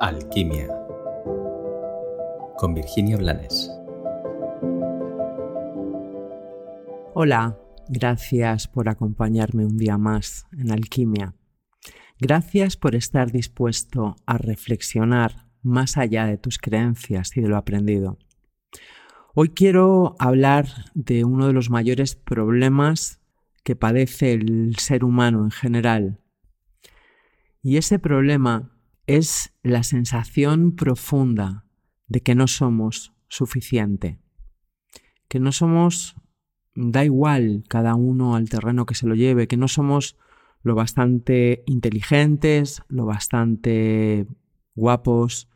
Alquimia con Virginia Blanes. Hola, gracias por acompañarme un día más en Alquimia. Gracias por estar dispuesto a reflexionar más allá de tus creencias y de lo aprendido. Hoy quiero hablar de uno de los mayores problemas que padece el ser humano en general. Y ese problema es la sensación profunda de que no somos suficiente, que no somos, da igual cada uno al terreno que se lo lleve, que no somos lo bastante inteligentes, lo bastante guapos,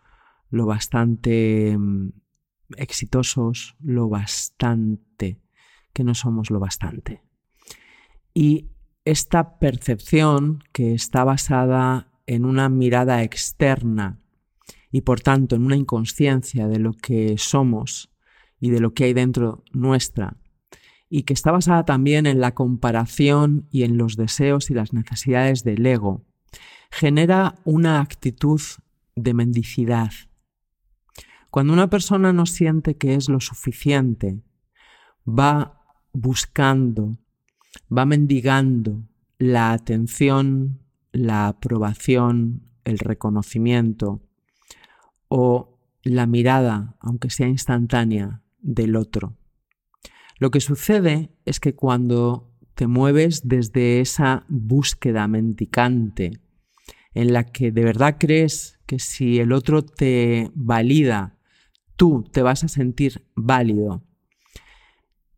lo bastante mm, exitosos, lo bastante, que no somos lo bastante. Y esta percepción que está basada en una mirada externa y por tanto en una inconsciencia de lo que somos y de lo que hay dentro nuestra, y que está basada también en la comparación y en los deseos y las necesidades del ego, genera una actitud de mendicidad. Cuando una persona no siente que es lo suficiente, va buscando, va mendigando la atención, la aprobación, el reconocimiento o la mirada, aunque sea instantánea, del otro. Lo que sucede es que cuando te mueves desde esa búsqueda mendicante en la que de verdad crees que si el otro te valida, tú te vas a sentir válido,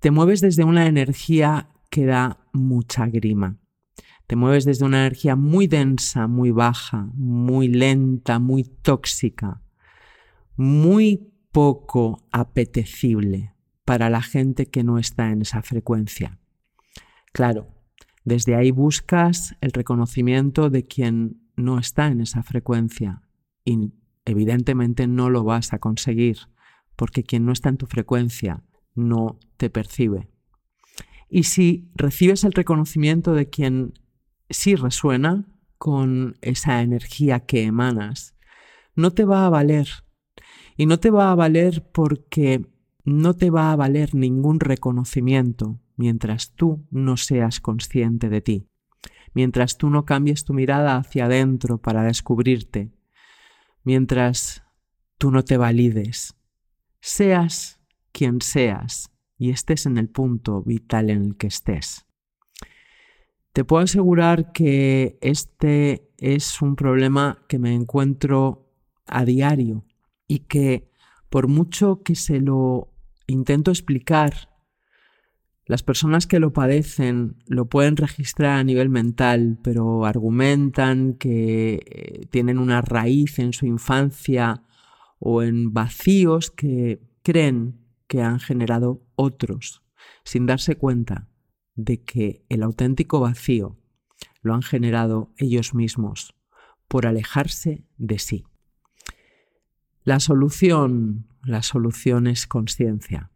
te mueves desde una energía que da mucha grima. Te mueves desde una energía muy densa, muy baja, muy lenta, muy tóxica, muy poco apetecible para la gente que no está en esa frecuencia. Claro, desde ahí buscas el reconocimiento de quien no está en esa frecuencia y evidentemente no lo vas a conseguir porque quien no está en tu frecuencia no te percibe. Y si recibes el reconocimiento de quien si resuena con esa energía que emanas, no te va a valer. Y no te va a valer porque no te va a valer ningún reconocimiento mientras tú no seas consciente de ti, mientras tú no cambies tu mirada hacia adentro para descubrirte, mientras tú no te valides, seas quien seas y estés en el punto vital en el que estés. Te puedo asegurar que este es un problema que me encuentro a diario y que por mucho que se lo intento explicar, las personas que lo padecen lo pueden registrar a nivel mental, pero argumentan que eh, tienen una raíz en su infancia o en vacíos que creen que han generado otros, sin darse cuenta de que el auténtico vacío lo han generado ellos mismos por alejarse de sí. La solución, la solución es conciencia.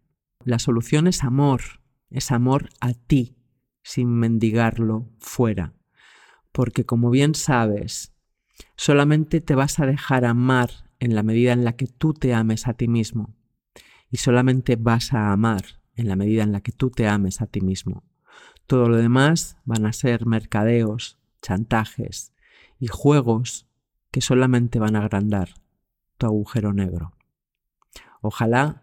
La solución es amor, es amor a ti, sin mendigarlo fuera. Porque como bien sabes, solamente te vas a dejar amar en la medida en la que tú te ames a ti mismo. Y solamente vas a amar en la medida en la que tú te ames a ti mismo. Todo lo demás van a ser mercadeos, chantajes y juegos que solamente van a agrandar tu agujero negro. Ojalá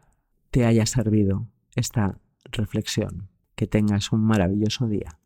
te haya servido esta reflexión. Que tengas un maravilloso día.